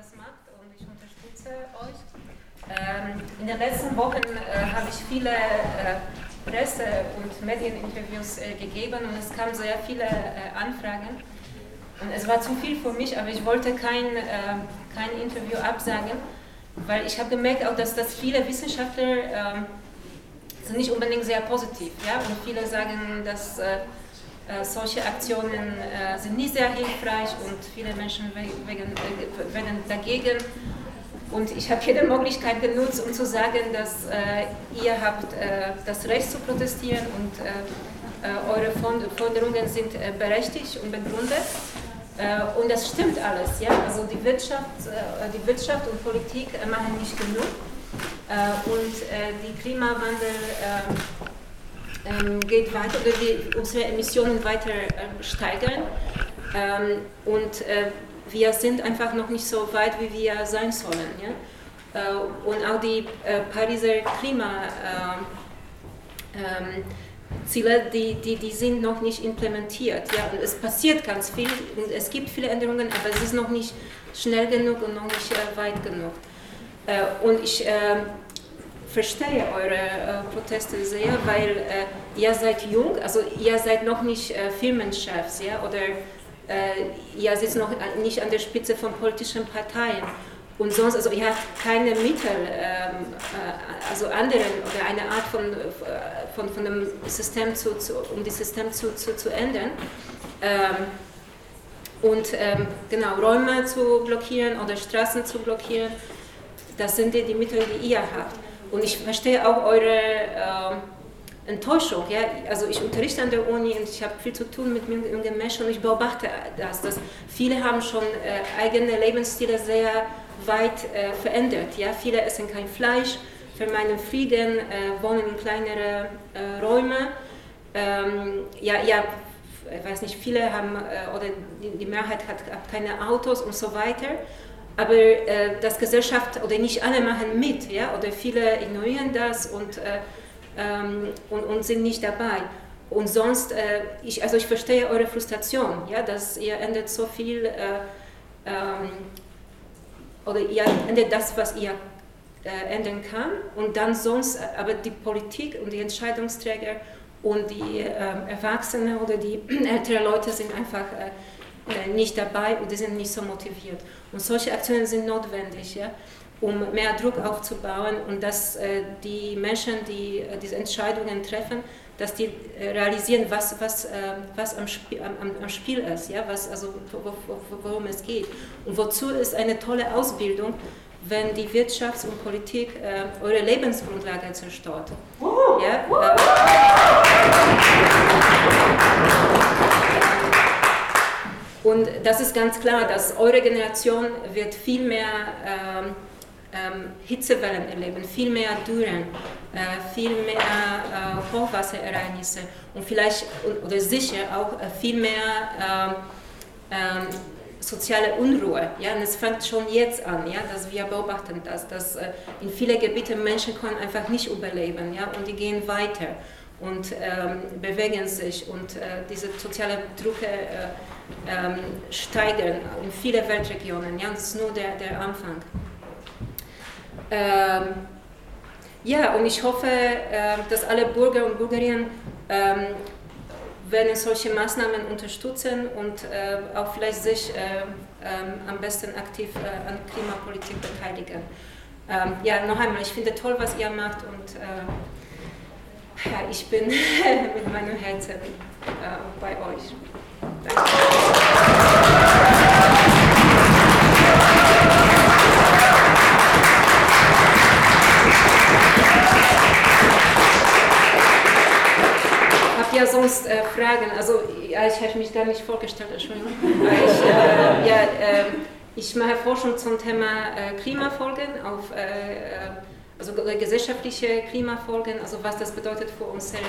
das macht und ich unterstütze euch. Ähm, in den letzten Wochen äh, habe ich viele äh, Presse- und Medieninterviews äh, gegeben und es kamen sehr viele äh, Anfragen. Und es war zu viel für mich, aber ich wollte kein, äh, kein Interview absagen, weil ich habe gemerkt auch, dass das viele Wissenschaftler ähm, sind nicht unbedingt sehr positiv. Ja? Und viele sagen, dass äh, solche Aktionen äh, sind nicht sehr hilfreich und viele Menschen wegen, äh, werden dagegen. Und ich habe jede Möglichkeit genutzt, um zu sagen, dass äh, ihr habt das Recht zu protestieren und eure Forderungen sind berechtigt und begründet. und das stimmt alles. Ja? Also die Wirtschaft, die Wirtschaft und Politik machen nicht genug. und die Klimawandel ähm, geht weiter oder wir unsere Emissionen weiter äh, steigern. Ähm, und äh, wir sind einfach noch nicht so weit, wie wir sein sollen. Ja? Äh, und auch die äh, Pariser Klimaziele, ähm, ähm, die, die, die sind noch nicht implementiert. Ja? Und es passiert ganz viel und es gibt viele Änderungen, aber es ist noch nicht schnell genug und noch nicht äh, weit genug. Äh, und ich verstehe eure äh, Proteste sehr, weil äh, ihr seid jung, also ihr seid noch nicht äh, Firmenchefs, ja, oder äh, ihr sitzt noch nicht an der Spitze von politischen Parteien. Und sonst, also ihr habt keine Mittel, ähm, äh, also anderen oder eine Art von, äh, von, von dem System zu, zu um das System zu, zu, zu ändern. Ähm, und ähm, genau, Räume zu blockieren oder Straßen zu blockieren, das sind die, die Mittel, die ihr habt. Und ich verstehe auch eure äh, Enttäuschung. Ja? Also ich unterrichte an der Uni und ich habe viel zu tun mit jungen Menschen und ich beobachte das, dass viele haben schon äh, eigene Lebensstile sehr weit äh, verändert. Ja? Viele essen kein Fleisch, vermeiden Frieden, äh, wohnen in kleineren äh, Räumen. Ähm, ja, ja, ich weiß nicht, viele haben, äh, oder die, die Mehrheit hat, hat keine Autos und so weiter aber äh, das Gesellschaft oder nicht alle machen mit, ja, oder viele ignorieren das und, äh, ähm, und, und, sind nicht dabei. Und sonst, äh, ich, also ich verstehe eure Frustration, ja, dass ihr ändert so viel äh, ähm, oder ihr ändert das, was ihr äh, ändern kann und dann sonst, aber die Politik und die Entscheidungsträger und die ähm, Erwachsenen oder die älteren Leute sind einfach äh, nicht dabei und die sind nicht so motiviert. Und solche Aktionen sind notwendig, ja, um mehr Druck aufzubauen und dass äh, die Menschen, die äh, diese Entscheidungen treffen, dass die äh, realisieren, was, was, äh, was am, Spiel, am, am, Spiel ist, ja, was, also worum es geht. Und wozu ist eine tolle Ausbildung, wenn die Wirtschaft und Politik äh, eure Lebensgrundlage zerstört. Ja, das ist ganz klar, dass eure Generation wird viel mehr ähm, ähm, Hitzewellen erleben, viel mehr Dürren, äh, viel mehr äh, Hochwasserereignisse und vielleicht oder sicher auch äh, viel mehr ähm, ähm, soziale Unruhe. Ja? Und es fängt schon jetzt an, ja? dass wir beobachten, dass, dass äh, in vielen Gebieten Menschen können einfach nicht überleben ja? und die gehen weiter und ähm, bewegen sich und äh, diese soziale Drucke äh, ähm, steigern in vielen Weltregionen. Ja, das ist nur der, der Anfang. Ähm, ja, und ich hoffe, äh, dass alle Bürger und Bürgerinnen ähm, werden solche Maßnahmen unterstützen und äh, auch vielleicht sich äh, ähm, am besten aktiv äh, an Klimapolitik beteiligen. Ähm, ja, noch einmal, ich finde toll, was ihr macht und ja, ich bin mit meinem Herzen äh, bei euch. Danke. Ihr sonst äh, Fragen? Also, ja, ich habe mich gar nicht vorgestellt, Entschuldigung. Ich, äh, ja, äh, ich mache Forschung zum Thema äh, Klimafolgen auf äh, also gesellschaftliche Klimafolgen, also was das bedeutet für unsere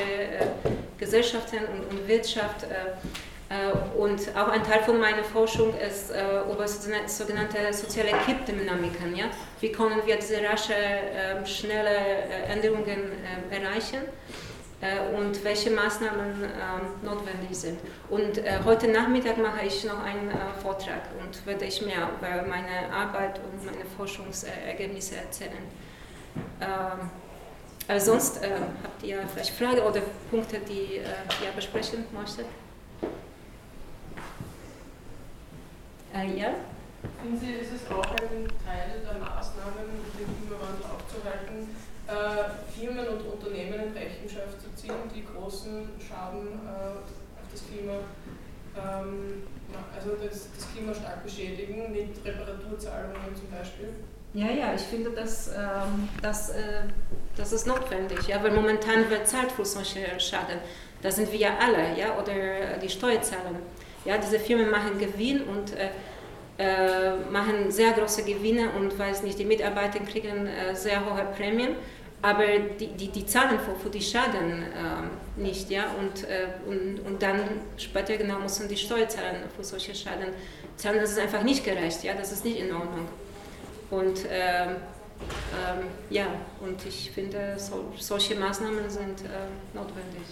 Gesellschaften und, und Wirtschaft. Äh, und auch ein Teil von meiner Forschung ist äh, über sogenannte soziale Kippdynamiken. Ja? Wie können wir diese rasche, ähm, schnelle äh, Änderungen erreichen? äh, und welche Maßnahmen äh, notwendig sind. Und äh, heute Nachmittag mache ich noch einen äh, Vortrag und werde ich mehr über meine Arbeit und meine Forschungsergebnisse erzählen. Aber sonst äh, habt ihr vielleicht Fragen oder Punkte, die äh, ihr besprechen möchtet? ja? Finden Sie, ist es auch ein Teil der Maßnahmen, den Klimawandel aufzuhalten, Firmen und Unternehmen in Rechenschaft zu ziehen, die großen Schaden äh, auf das Klima, ähm, also das, das, Klima stark beschädigen, mit Reparaturzahlungen zum Beispiel? Ja, ja, ich finde, dass, ähm, dass, äh, das ist notwendig, ja, weil momentan wird zahlt für solche Schaden. Da sind wir ja alle, ja, oder die Steuerzahler. Ja, diese Firmen machen Gewinn und äh, äh, machen sehr große Gewinne und weiß nicht, die Mitarbeiter kriegen äh, sehr hohe Prämien aber die, die, die zahlen für, für die Schaden äh, nicht, ja, und, äh, und, und dann später genau müssen die Steuerzahler für solche Schaden zahlen. Das ist einfach nicht gerecht, ja, das ist nicht in Ordnung. Und äh, ja, und ich finde, so, solche Maßnahmen sind äh, notwendig.